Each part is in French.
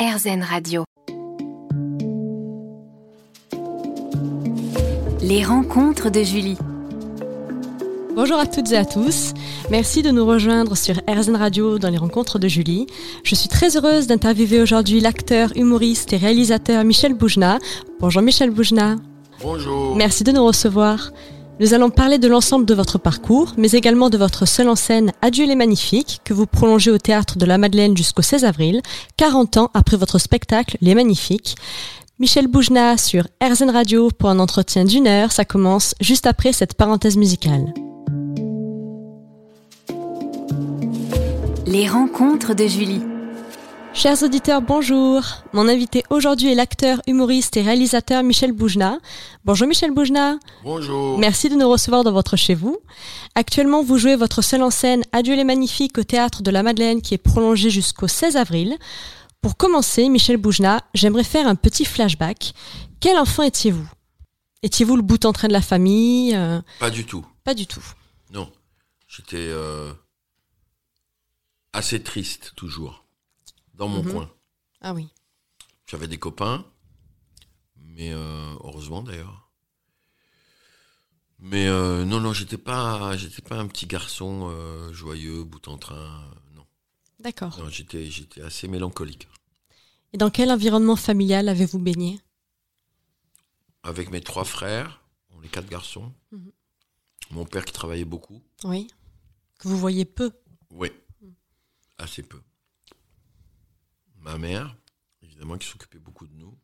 RZN Radio. Les rencontres de Julie. Bonjour à toutes et à tous. Merci de nous rejoindre sur RZN Radio dans les rencontres de Julie. Je suis très heureuse d'interviewer aujourd'hui l'acteur, humoriste et réalisateur Michel Boujna. Bonjour Michel Boujna. Bonjour. Merci de nous recevoir. Nous allons parler de l'ensemble de votre parcours, mais également de votre seule en scène Adieu les Magnifiques, que vous prolongez au théâtre de la Madeleine jusqu'au 16 avril, 40 ans après votre spectacle Les Magnifiques. Michel Boujna sur RZN Radio pour un entretien d'une heure. Ça commence juste après cette parenthèse musicale. Les rencontres de Julie. Chers auditeurs, bonjour. Mon invité aujourd'hui est l'acteur, humoriste et réalisateur Michel Boujna. Bonjour Michel Boujna. Bonjour. Merci de nous recevoir dans votre chez vous. Actuellement, vous jouez votre seule en scène Adieu les magnifiques au théâtre de la Madeleine qui est prolongé jusqu'au 16 avril. Pour commencer, Michel Boujna, j'aimerais faire un petit flashback. Quel enfant étiez-vous? Étiez-vous le bout en train de la famille euh, Pas du tout. Pas du tout. Non. J'étais euh, assez triste toujours. Dans mon Mhm. coin. Ah oui. J'avais des copains. Mais euh, heureusement d'ailleurs. Mais euh, non, non, j'étais pas, j'étais pas un petit garçon euh, joyeux, bout en train. Non, D'accord. j'étais, j'étais assez mélancolique. Et dans quel environnement familial avez-vous baigné? Avec mes trois frères, on est quatre garçons. Mhm. Mon père qui travaillait beaucoup. Oui. Que vous voyez peu? Oui, assez peu. Ma mère, évidemment, qui s'occupait beaucoup de nous.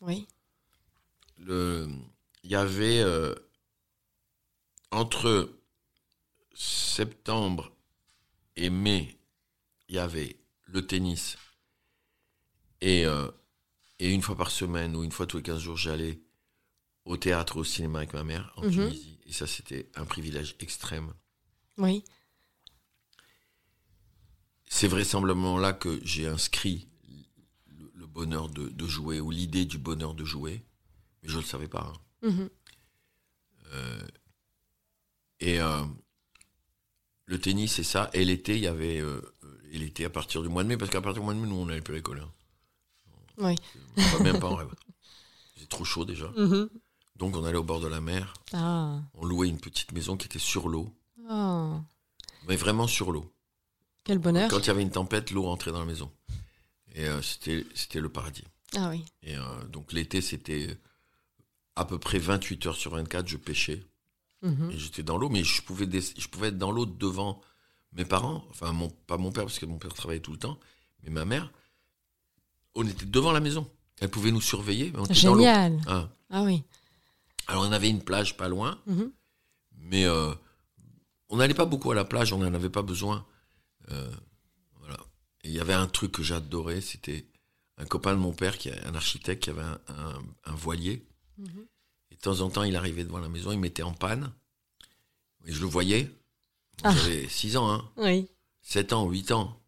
Oui. Il y avait euh, entre septembre et mai, il y avait le tennis et, euh, et une fois par semaine ou une fois tous les 15 jours, j'allais au théâtre, au cinéma avec ma mère en Mhm. Tunisie. Et ça, c'était un privilège extrême. Oui. C'est vraisemblablement là que j'ai inscrit le, bonheur de, de jouer, ou l'idée du bonheur de jouer, mais je ne le savais pas. hein. Mhm. Et euh, le tennis, c'est ça. Et l'été, il y avait. euh, euh, et l'été à partir du mois de mai, parce qu'à partir du mois de mai, nous, on n'allait plus à l'école. hein. Oui. Pas- même pas en rêve. C'est trop chaud déjà. Mhm. Donc, on allait au bord de la mer. Ah. On louait une petite maison qui était sur l'eau, Oh. mais vraiment sur l'eau. Quel bonheur. Quand il y avait une tempête, l'eau rentrait dans la maison. Et euh, c'était le paradis. Ah oui. Et euh, donc l'été, c'était à peu près 28 heures sur 24, je pêchais. Mhm. Et j'étais dans l'eau, mais je pouvais, des- je pouvais être dans l'eau devant mes parents. Enfin, mon, pas mon père, parce que mon père travaillait tout le temps, mais ma mère. On était devant la maison. Elle pouvait nous surveiller, mais on était dans l'eau. Génial. Hein. Ah oui. Alors, on avait une plage pas loin, Mhm. mais euh, on n'allait pas beaucoup à la plage, on n'en avait pas besoin. Euh, il y avait un truc que j'adorais, c'était un copain de mon père, qui un architecte, qui avait un, un- un voilier. Mhm. Et de temps en temps, il arrivait devant la maison, il mettait en panne. Et je le voyais. Ah. J'avais 6 ans, hein, Oui. 7 ans, 8 ans.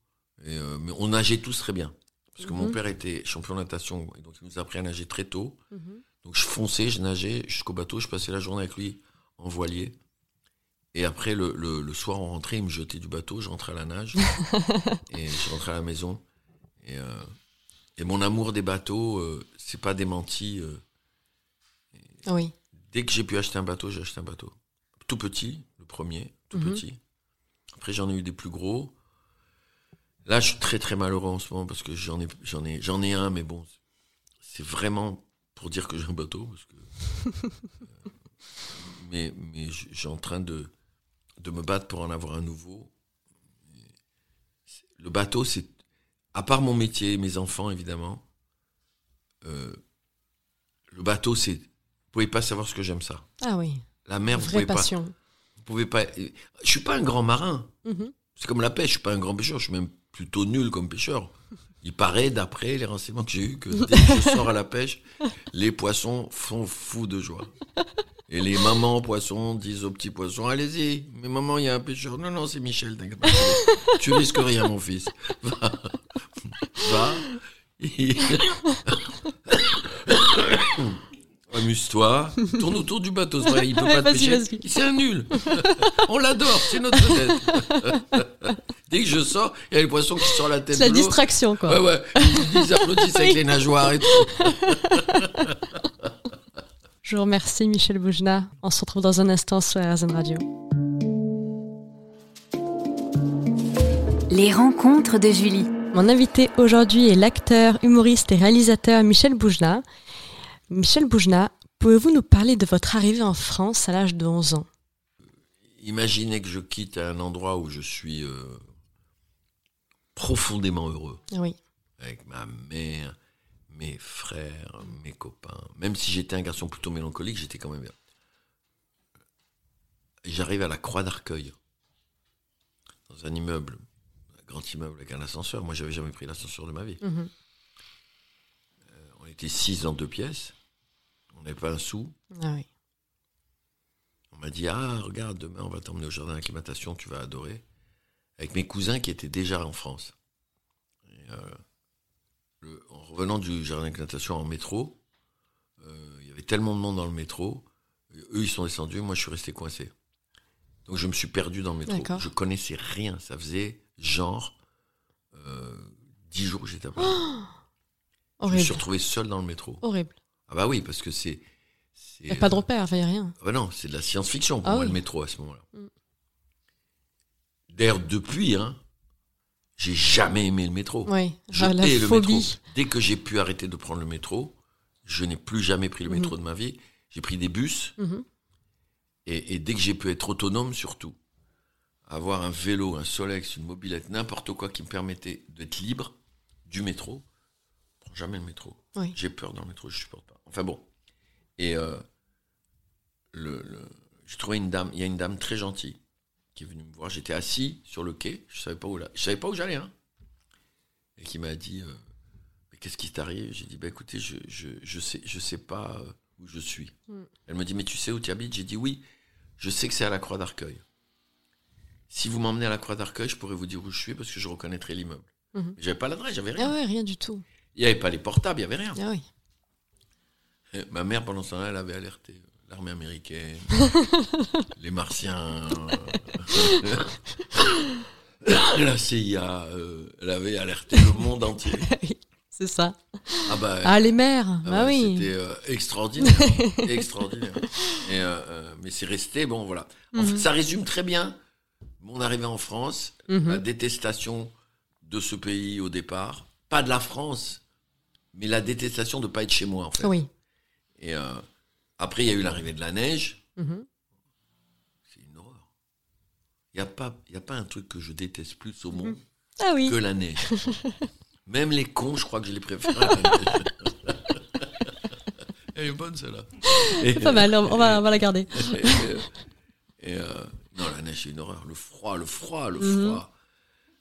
Et, euh, mais on nageait tous très bien. Parce que mon Mhm. père était champion de natation, et donc il nous a appris à nager très tôt. Mhm. Donc je fonçais, je nageais jusqu'au bateau, je passais la journée avec lui en voilier. Et après, le, le- le soir, on rentrait, il me jetait du bateau, je rentrais à la nage. et je rentrais à la maison. Et, euh, et mon amour des bateaux, euh, c'est pas démenti. euh, Oui. dès que j'ai pu acheter un bateau, j'ai acheté un bateau. Tout petit, le premier, tout Mhm. petit. Après, j'en ai eu des plus gros. Là, je suis très très malheureux en ce moment parce que j'en ai, j'en ai, j'en ai un, mais bon, c'est vraiment pour dire que j'ai un bateau. Parce que, euh, mais mais j'ai en train de, de me battre pour en avoir un nouveau. Le bateau, c'est, à part mon métier, mes enfants évidemment, euh, le bateau, c'est, vous pouvez pas savoir ce que j'aime ça. Ah oui. La mer, vous Vraie pouvez pas, passion. vous pouvez pas. Je suis pas un grand marin. Mhm. C'est comme la pêche, je suis pas un grand pêcheur, je suis même plutôt nul comme pêcheur. Il paraît, d'après les renseignements que j'ai eus, que dès que je sors à la pêche, les poissons font fou de joie. Et les mamans poissons disent aux petits poissons, allez-y, mais maman, il y a un pêcheur. Non, non, c'est Michel, t'inquiète pas. Tu risques rien, mon fils. Va. Va. Amuse-toi, tourne autour du bateau, vrai, il peut pas te pêcher. C'est un nul. On l'adore, c'est notre vedette. Dès que je sors, il y a les poissons qui sortent la tête C'est la distraction, quoi. Ouais, ouais. Ils, ils applaudissent avec les nageoires et tout. Je vous remercie, Michel Boujna. On se retrouve dans un instant sur RZN Radio. Les rencontres de Julie. Mon invité aujourd'hui est l'acteur, humoriste et réalisateur Michel Boujna. Michel Boujna, pouvez-vous nous parler de votre arrivée en France à l'âge de 11 ans? Imaginez que je quitte un endroit où je suis euh, profondément heureux. Oui. Avec ma mère, frères, mes copains. Même si j'étais un garçon plutôt mélancolique, j'étais quand même bien. J'arrive à la Croix d'Arcueil, dans un immeuble, un grand immeuble avec un ascenseur. Moi, j'avais jamais pris l'ascenseur de ma vie. Mhm. On était six dans deux pièces. On n'avait pas un sou. Ah oui. On m'a dit Ah, regarde, demain, on va t'emmener au jardin d'acclimatation, tu vas adorer. Avec mes cousins qui étaient déjà en France. Et, euh, le- en revenant du jardin d'acclimatation en métro, euh, il y avait tellement de monde dans le métro. Eux, ils sont descendus, moi, je suis resté coincé. Donc, je me suis perdu dans le métro. Je connaissais rien. Ça faisait genre euh, dix jours que j'étais à Paris. Je me suis retrouvé seul dans le métro. Horrible. Ah, bah oui, parce que c'est. Il n'y a pas de euh, repère, il n'y a rien. ah bah non, c'est de la science-fiction pour Ah moi, oui. le métro, à ce moment-là. Mm. D'ailleurs, depuis, hein, j'ai jamais aimé le métro. Oui. Je Ah, la hais le métro. Dès que j'ai pu arrêter de prendre le métro, je n'ai plus jamais pris le Mhm. métro de ma vie. J'ai pris des bus, Mhm. et, et dès que j'ai pu être autonome, surtout, avoir un vélo, un Solex, une mobilette, n'importe quoi qui me permettait d'être libre du métro, je prends jamais le métro. Oui. J'ai peur dans le métro, je supporte pas. Enfin bon. Et euh, le, le- j'ai trouvé une dame, il y a une dame très gentille qui est venue me voir. J'étais assis sur le quai, je savais pas où là, je savais pas où j'allais, hein. Et qui m'a dit, euh, mais qu'est-ce qui t'arrive? J'ai dit, bah écoutez, je, je, je sais, je sais pas euh, où je suis. Mm. Elle me dit, mais tu sais où tu habites? J'ai dit oui, je sais que c'est à la Croix d'Arcueil. Si vous m'emmenez à la Croix d'Arcueil, je pourrais vous dire où je suis parce que je reconnaîtrai l'immeuble. Mhm. Mais J'avais pas l'adresse, j'avais rien. Ah ouais, rien du tout. Il n'y avait pas les portables, il n'y avait rien. Ah oui. Et ma mère, pendant ce temps-là, elle avait alerté euh, l'armée américaine, les martiens, euh, la CIA, euh, elle avait alerté le monde entier. C'est ça. Ah bah, Ah, les mères. ah Ah, bah, oui. c'était euh, extraordinaire, extraordinaire. Et, euh, mais c'est resté, bon voilà. En Mhm. fait, ça résume très bien mon arrivée en France, Mhm. la détestation de ce pays au départ, pas de la France, mais la détestation de pas être chez moi en fait. Oui. Et après, il y a eu l'arrivée de la neige. Mhm. C'est une horreur. Il n'y a, pas- y a pas un truc que je déteste plus au monde Ah oui. que la neige. Même les cons, je crois que je les préfère à la neige. Elle est bonne celle-là. Pas mal, on va, on va la garder. et, euh, et, euh, non, la neige, c'est une horreur. Le froid, le froid, le Mhm. froid.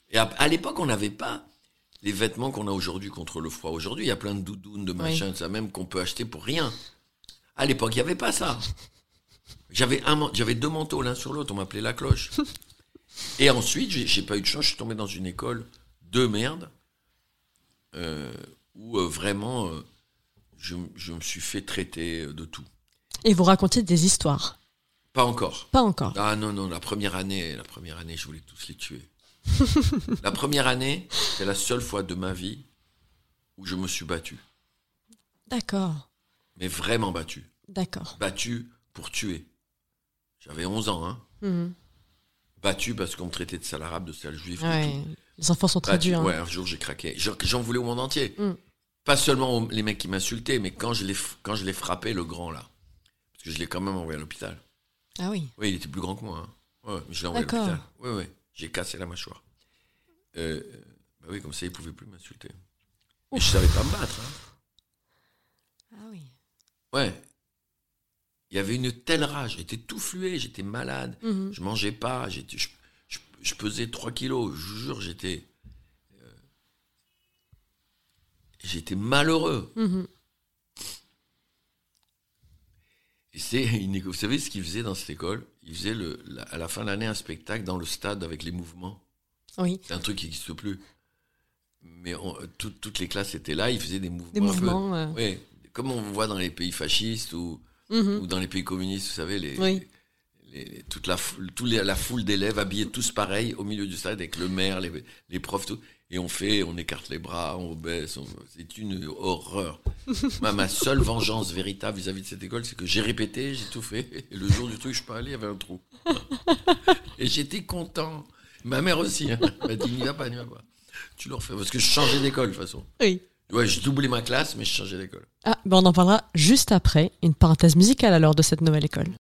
Et à, à l'époque, on n'avait pas les vêtements qu'on a aujourd'hui contre le froid. Aujourd'hui, il y a plein de doudounes, de machins, de ça même qu'on peut acheter pour rien. À l'époque, il n'y avait pas ça. J'avais un, j'avais deux manteaux l'un sur l'autre. On m'appelait la cloche. Et ensuite, j'ai pas eu de chance. Je suis tombé dans une école de merde euh, où euh, vraiment euh, je, je me suis fait traiter de tout. Et vous racontez des histoires. Pas encore. Pas encore. Ah non, non, la première année, la première année, je voulais tous les tuer. la première année, c'est la seule fois de ma vie où je me suis battu. D'accord. Mais vraiment battu. D'accord. Battu pour tuer. J'avais 11 ans, hein. Mhm. Battu parce qu'on me traitait de sale arabe, de sale juif, de Ouais. tout. Les enfants sont très durs. hein. Ouais, un jour j'ai craqué. J'en voulais au monde entier. Mm. Pas seulement aux- les mecs qui m'insultaient, mais quand je l'ai frappé, le grand là. Parce que je l'ai quand même envoyé à l'hôpital. Ah oui. Oui, il était plus grand que moi. hein. Ouais, mais je l'ai envoyé à l'hôpital. Oui, oui. J'ai cassé la mâchoire. Euh, bah oui, comme ça, il pouvait plus m'insulter. Et je savais pas me battre. hein. Ah oui. Ouais. Il y avait une telle rage. J'étais tout flué, j'étais malade. Mhm. Je mangeais pas. J'étais, je, je- je pesais 3 kilos. Je vous jure, j'étais. euh, j'étais malheureux. Mhm. Et c'est une Vous savez ce qu'ils faisaient dans cette école? Ils faisaient le, la- à la fin de l'année un spectacle dans le stade avec les mouvements. Oui. C'est un truc qui n'existe plus. Mais on- tout- toutes les classes étaient là, ils faisaient des mouvements. Des un peu- mouvements. euh. Oui, comme on voit dans les pays fascistes ou, Mhm. ou dans les pays communistes, vous savez, les, Oui. les- toute la les- la foule d'élèves habillés tous pareils au milieu du stade avec le maire, les, les profs, tout. Et on fait, on écarte les bras, on baisse. on- C'est une horreur. ma, ma seule vengeance véritable vis-à-vis de cette école, c'est que j'ai répété, j'ai tout fait. Et le jour du truc, je suis pas allé, il y avait un trou. Et j'étais content. Ma mère aussi. Hein. Elle m'a dit, n'y va pas, n'y va pas. Tu le refais. Parce que je changeais d'école, de toute façon. Oui. Ouais, je doublais ma classe, mais je changeais d'école. Ah, ben on en parlera juste après. Une parenthèse musicale alors de cette nouvelle école.